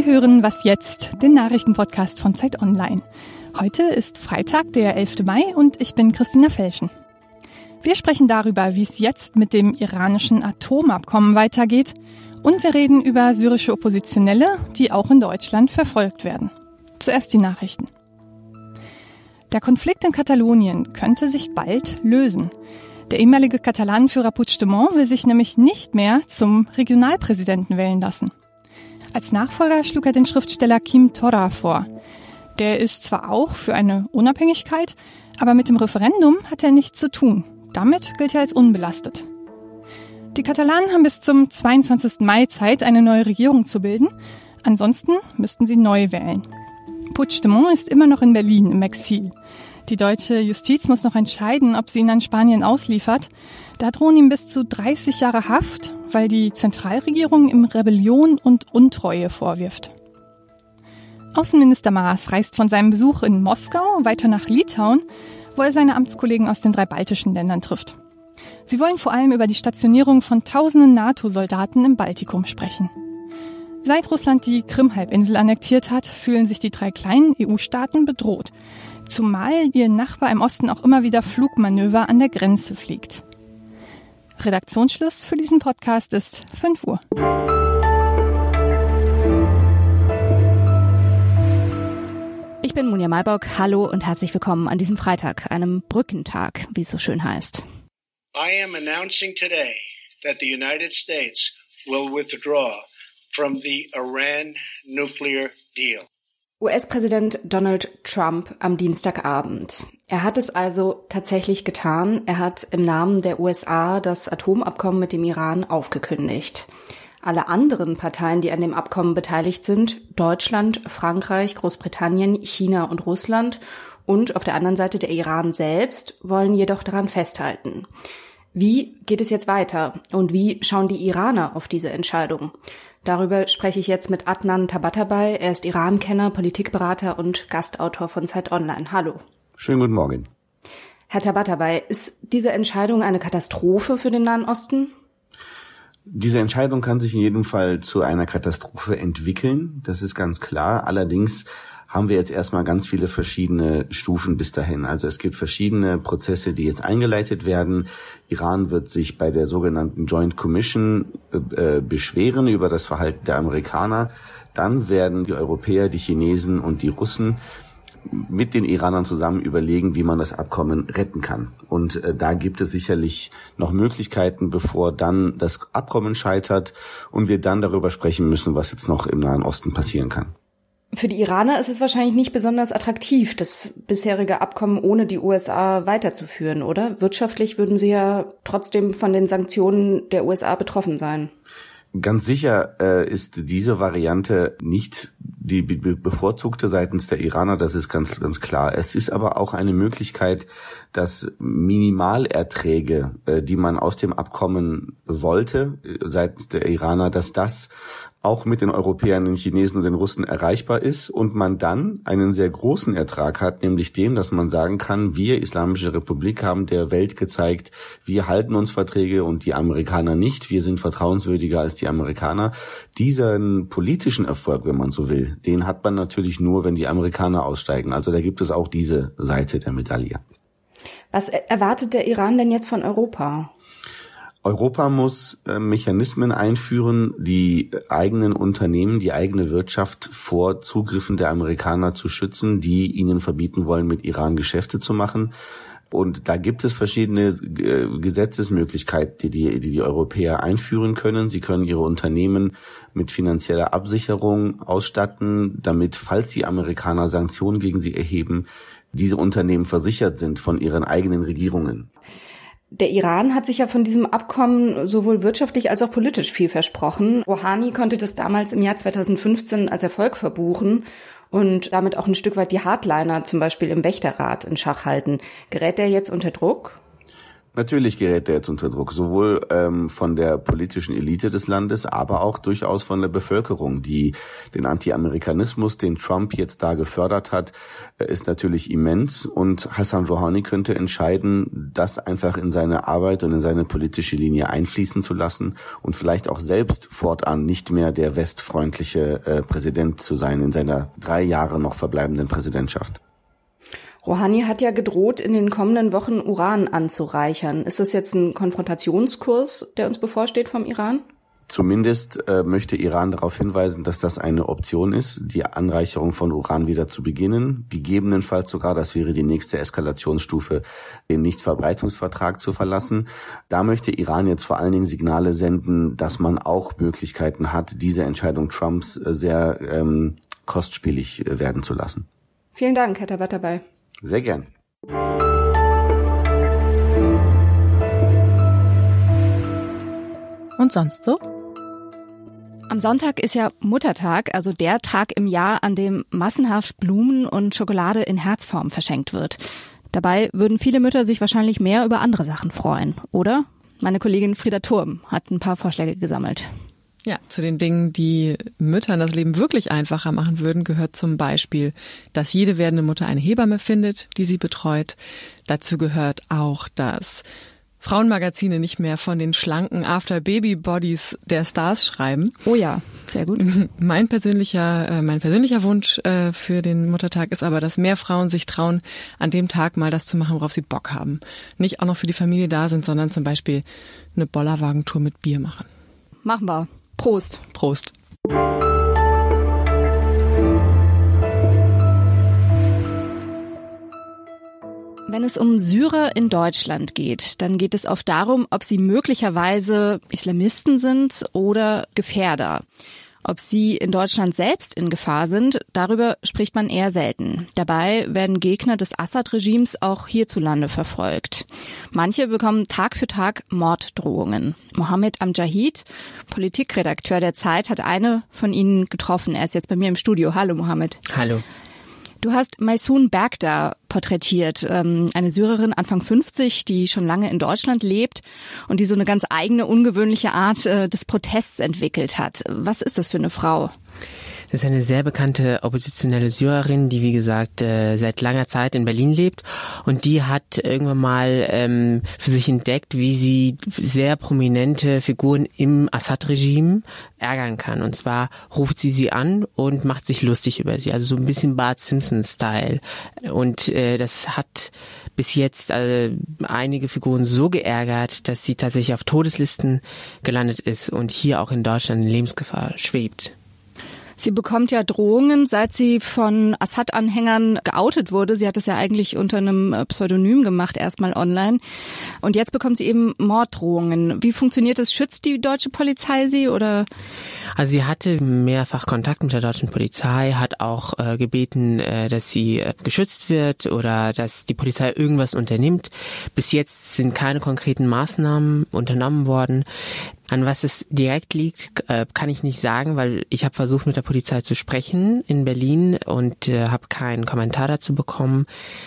Sie hören Was jetzt, den Nachrichtenpodcast von Zeit Online. Heute ist Freitag, der 11. Mai und ich bin Christina Felschen. Wir sprechen darüber, wie es jetzt mit dem iranischen Atomabkommen weitergeht und wir reden über syrische Oppositionelle, die auch in Deutschland verfolgt werden. Zuerst die Nachrichten. Der Konflikt in Katalonien könnte sich bald lösen. Der ehemalige Katalanenführer Puigdemont will sich nämlich nicht mehr zum Regionalpräsidenten wählen lassen. Als Nachfolger schlug er den Schriftsteller Kim Torra vor. Der ist zwar auch für eine Unabhängigkeit, aber mit dem Referendum hat er nichts zu tun. Damit gilt er als unbelastet. Die Katalanen haben bis zum 22. Mai Zeit, eine neue Regierung zu bilden. Ansonsten müssten sie neu wählen. Puigdemont ist immer noch in Berlin im Exil. Die deutsche Justiz muss noch entscheiden, ob sie ihn an Spanien ausliefert. Da drohen ihm bis zu 30 Jahre Haft, weil die Zentralregierung ihm Rebellion und Untreue vorwirft. Außenminister Maas reist von seinem Besuch in Moskau weiter nach Litauen, wo er seine Amtskollegen aus den drei baltischen Ländern trifft. Sie wollen vor allem über die Stationierung von tausenden NATO-Soldaten im Baltikum sprechen. Seit Russland die Krim-Halbinsel annektiert hat, fühlen sich die drei kleinen EU-Staaten bedroht zumal ihr Nachbar im Osten auch immer wieder Flugmanöver an der Grenze fliegt. Redaktionsschluss für diesen Podcast ist 5 Uhr. Ich bin Munja Malbock. Hallo und herzlich willkommen an diesem Freitag, einem Brückentag, wie es so schön heißt. I am announcing today that the United States will withdraw from the Iran nuclear deal. US-Präsident Donald Trump am Dienstagabend. Er hat es also tatsächlich getan. Er hat im Namen der USA das Atomabkommen mit dem Iran aufgekündigt. Alle anderen Parteien, die an dem Abkommen beteiligt sind, Deutschland, Frankreich, Großbritannien, China und Russland und auf der anderen Seite der Iran selbst, wollen jedoch daran festhalten. Wie geht es jetzt weiter und wie schauen die Iraner auf diese Entscheidung? Darüber spreche ich jetzt mit Adnan Tabatabai. Er ist Iran-Kenner, Politikberater und Gastautor von Zeit Online. Hallo. Schönen guten Morgen. Herr Tabatabai, ist diese Entscheidung eine Katastrophe für den Nahen Osten? Diese Entscheidung kann sich in jedem Fall zu einer Katastrophe entwickeln. Das ist ganz klar. Allerdings haben wir jetzt erstmal ganz viele verschiedene Stufen bis dahin. Also es gibt verschiedene Prozesse, die jetzt eingeleitet werden. Iran wird sich bei der sogenannten Joint Commission äh, äh, beschweren über das Verhalten der Amerikaner. Dann werden die Europäer, die Chinesen und die Russen mit den Iranern zusammen überlegen, wie man das Abkommen retten kann. Und äh, da gibt es sicherlich noch Möglichkeiten, bevor dann das Abkommen scheitert und wir dann darüber sprechen müssen, was jetzt noch im Nahen Osten passieren kann. Für die Iraner ist es wahrscheinlich nicht besonders attraktiv, das bisherige Abkommen ohne die USA weiterzuführen, oder? Wirtschaftlich würden sie ja trotzdem von den Sanktionen der USA betroffen sein. Ganz sicher äh, ist diese Variante nicht die bevorzugte seitens der Iraner, das ist ganz, ganz klar. Es ist aber auch eine Möglichkeit, dass Minimalerträge, äh, die man aus dem Abkommen wollte, äh, seitens der Iraner, dass das auch mit den Europäern, den Chinesen und den Russen erreichbar ist und man dann einen sehr großen Ertrag hat, nämlich dem, dass man sagen kann, wir Islamische Republik haben der Welt gezeigt, wir halten uns Verträge und die Amerikaner nicht, wir sind vertrauenswürdiger als die Amerikaner. Diesen politischen Erfolg, wenn man so will, den hat man natürlich nur, wenn die Amerikaner aussteigen. Also da gibt es auch diese Seite der Medaille. Was erwartet der Iran denn jetzt von Europa? Europa muss äh, Mechanismen einführen, die eigenen Unternehmen, die eigene Wirtschaft vor Zugriffen der Amerikaner zu schützen, die ihnen verbieten wollen, mit Iran Geschäfte zu machen. Und da gibt es verschiedene äh, Gesetzesmöglichkeiten, die die, die die Europäer einführen können. Sie können ihre Unternehmen mit finanzieller Absicherung ausstatten, damit, falls die Amerikaner Sanktionen gegen sie erheben, diese Unternehmen versichert sind von ihren eigenen Regierungen. Der Iran hat sich ja von diesem Abkommen sowohl wirtschaftlich als auch politisch viel versprochen. Rouhani konnte das damals im Jahr 2015 als Erfolg verbuchen und damit auch ein Stück weit die Hardliner zum Beispiel im Wächterrat in Schach halten. Gerät der jetzt unter Druck? Natürlich gerät er jetzt unter Druck, sowohl ähm, von der politischen Elite des Landes, aber auch durchaus von der Bevölkerung, die den Anti-Amerikanismus, den Trump jetzt da gefördert hat, äh, ist natürlich immens. Und Hassan Rouhani könnte entscheiden, das einfach in seine Arbeit und in seine politische Linie einfließen zu lassen und vielleicht auch selbst fortan nicht mehr der westfreundliche äh, Präsident zu sein in seiner drei Jahre noch verbleibenden Präsidentschaft. Rouhani hat ja gedroht, in den kommenden Wochen Uran anzureichern. Ist das jetzt ein Konfrontationskurs, der uns bevorsteht vom Iran? Zumindest äh, möchte Iran darauf hinweisen, dass das eine Option ist, die Anreicherung von Uran wieder zu beginnen. Gegebenenfalls sogar, das wäre die nächste Eskalationsstufe, den Nichtverbreitungsvertrag zu verlassen. Da möchte Iran jetzt vor allen Dingen Signale senden, dass man auch Möglichkeiten hat, diese Entscheidung Trumps äh, sehr ähm, kostspielig äh, werden zu lassen. Vielen Dank, Herr Tabatabai. Sehr gern. Und sonst so? Am Sonntag ist ja Muttertag, also der Tag im Jahr, an dem massenhaft Blumen und Schokolade in Herzform verschenkt wird. Dabei würden viele Mütter sich wahrscheinlich mehr über andere Sachen freuen, oder? Meine Kollegin Frieda Turm hat ein paar Vorschläge gesammelt. Ja, zu den Dingen, die Müttern das Leben wirklich einfacher machen würden, gehört zum Beispiel, dass jede werdende Mutter eine Hebamme findet, die sie betreut. Dazu gehört auch, dass Frauenmagazine nicht mehr von den schlanken After-Baby-Bodies der Stars schreiben. Oh ja, sehr gut. Mein persönlicher, äh, mein persönlicher Wunsch äh, für den Muttertag ist aber, dass mehr Frauen sich trauen, an dem Tag mal das zu machen, worauf sie Bock haben. Nicht auch noch für die Familie da sind, sondern zum Beispiel eine Bollerwagentour mit Bier machen. Machen wir. Prost. Prost. Wenn es um Syrer in Deutschland geht, dann geht es oft darum, ob sie möglicherweise Islamisten sind oder Gefährder. Ob sie in Deutschland selbst in Gefahr sind, darüber spricht man eher selten. Dabei werden Gegner des Assad-Regimes auch hierzulande verfolgt. Manche bekommen Tag für Tag Morddrohungen. Mohammed Amjahid, Politikredakteur der Zeit, hat eine von ihnen getroffen. Er ist jetzt bei mir im Studio. Hallo Mohammed. Hallo. Du hast Maisun Bergda porträtiert, ähm, eine Syrerin Anfang 50, die schon lange in Deutschland lebt und die so eine ganz eigene, ungewöhnliche Art äh, des Protests entwickelt hat. Was ist das für eine Frau? Das ist eine sehr bekannte oppositionelle Syrerin, die wie gesagt äh, seit langer Zeit in Berlin lebt und die hat irgendwann mal ähm, für sich entdeckt, wie sie sehr prominente Figuren im Assad-Regime ärgern kann. Und zwar ruft sie sie an und macht sich lustig über sie, also so ein bisschen Bart Simpson-Style. Und äh, das hat bis jetzt äh, einige Figuren so geärgert, dass sie tatsächlich auf Todeslisten gelandet ist und hier auch in Deutschland in Lebensgefahr schwebt. Sie bekommt ja Drohungen, seit sie von Assad-Anhängern geoutet wurde. Sie hat es ja eigentlich unter einem äh, Pseudonym gemacht, erstmal online. Und jetzt bekommt sie eben Morddrohungen. Wie funktioniert das? Schützt die deutsche Polizei sie oder? Also sie hatte mehrfach Kontakt mit der deutschen Polizei, hat auch äh, gebeten, äh, dass sie äh, geschützt wird oder dass die Polizei irgendwas unternimmt. Bis jetzt sind keine konkreten Maßnahmen unternommen worden. An was es direkt liegt, äh, kann ich nicht sagen, weil ich habe versucht, mit der Polizei zu sprechen in Berlin und äh, habe keinen Kommentar dazu bekommen.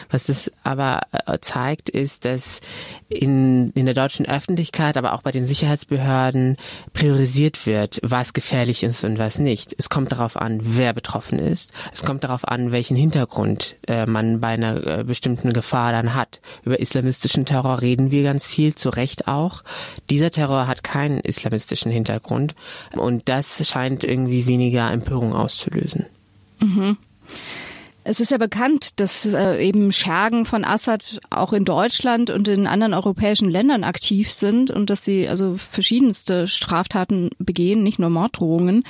Was das aber äh, zeigt, ist, dass in, in der deutschen Öffentlichkeit, aber auch bei den Sicherheitsbehörden priorisiert wird, was gefährlich ist und was nicht. Es kommt darauf an, wer betroffen ist. Es kommt darauf an, welchen Hintergrund man bei einer bestimmten Gefahr dann hat. Über islamistischen Terror reden wir ganz viel, zu Recht auch. Dieser Terror hat keinen islamistischen Hintergrund. Und das scheint irgendwie weniger Empörung auszulösen. Mhm. Es ist ja bekannt, dass äh, eben Schergen von Assad auch in Deutschland und in anderen europäischen Ländern aktiv sind und dass sie also verschiedenste Straftaten begehen, nicht nur Morddrohungen.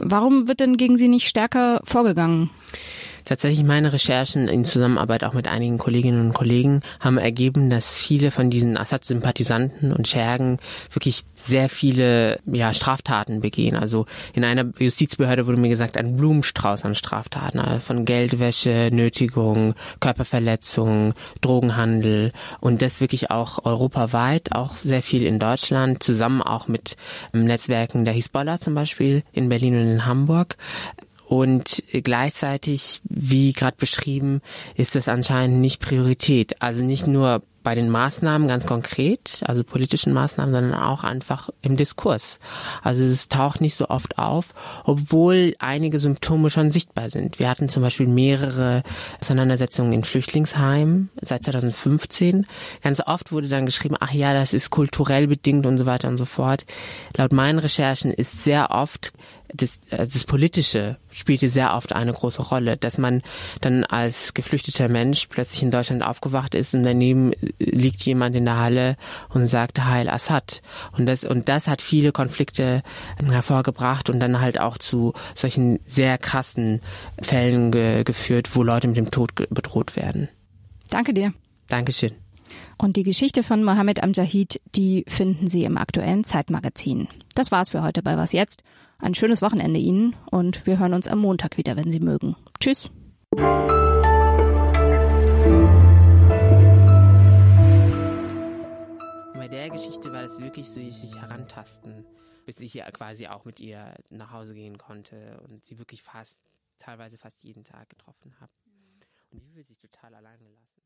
Warum wird denn gegen sie nicht stärker vorgegangen? Tatsächlich meine Recherchen in Zusammenarbeit auch mit einigen Kolleginnen und Kollegen haben ergeben, dass viele von diesen Assad-Sympathisanten und Schergen wirklich sehr viele ja, Straftaten begehen. Also in einer Justizbehörde wurde mir gesagt, ein Blumenstrauß an Straftaten, also von Geldwäsche, Nötigung, Körperverletzung, Drogenhandel und das wirklich auch europaweit, auch sehr viel in Deutschland, zusammen auch mit Netzwerken der Hisbollah zum Beispiel in Berlin und in Hamburg. Und gleichzeitig, wie gerade beschrieben, ist das anscheinend nicht Priorität. Also nicht nur bei den Maßnahmen ganz konkret, also politischen Maßnahmen, sondern auch einfach im Diskurs. Also es taucht nicht so oft auf, obwohl einige Symptome schon sichtbar sind. Wir hatten zum Beispiel mehrere Auseinandersetzungen in Flüchtlingsheimen seit 2015. Ganz oft wurde dann geschrieben, ach ja, das ist kulturell bedingt und so weiter und so fort. Laut meinen Recherchen ist sehr oft das, äh, das Politische spielte sehr oft eine große Rolle, dass man dann als geflüchteter Mensch plötzlich in Deutschland aufgewacht ist und daneben liegt jemand in der Halle und sagt Heil Assad. Und das, und das hat viele Konflikte hervorgebracht und dann halt auch zu solchen sehr krassen Fällen ge geführt, wo Leute mit dem Tod bedroht werden. Danke dir. Dankeschön. Und die Geschichte von Mohammed Amjahid, die finden Sie im aktuellen Zeitmagazin. Das war's für heute bei Was Jetzt. Ein schönes Wochenende Ihnen und wir hören uns am Montag wieder, wenn Sie mögen. Tschüss. Bei der Geschichte war das wirklich so, sich herantasten, bis ich ja quasi auch mit ihr nach Hause gehen konnte und sie wirklich fast, teilweise fast jeden Tag getroffen habe. Und die fühlt sich total allein gelassen.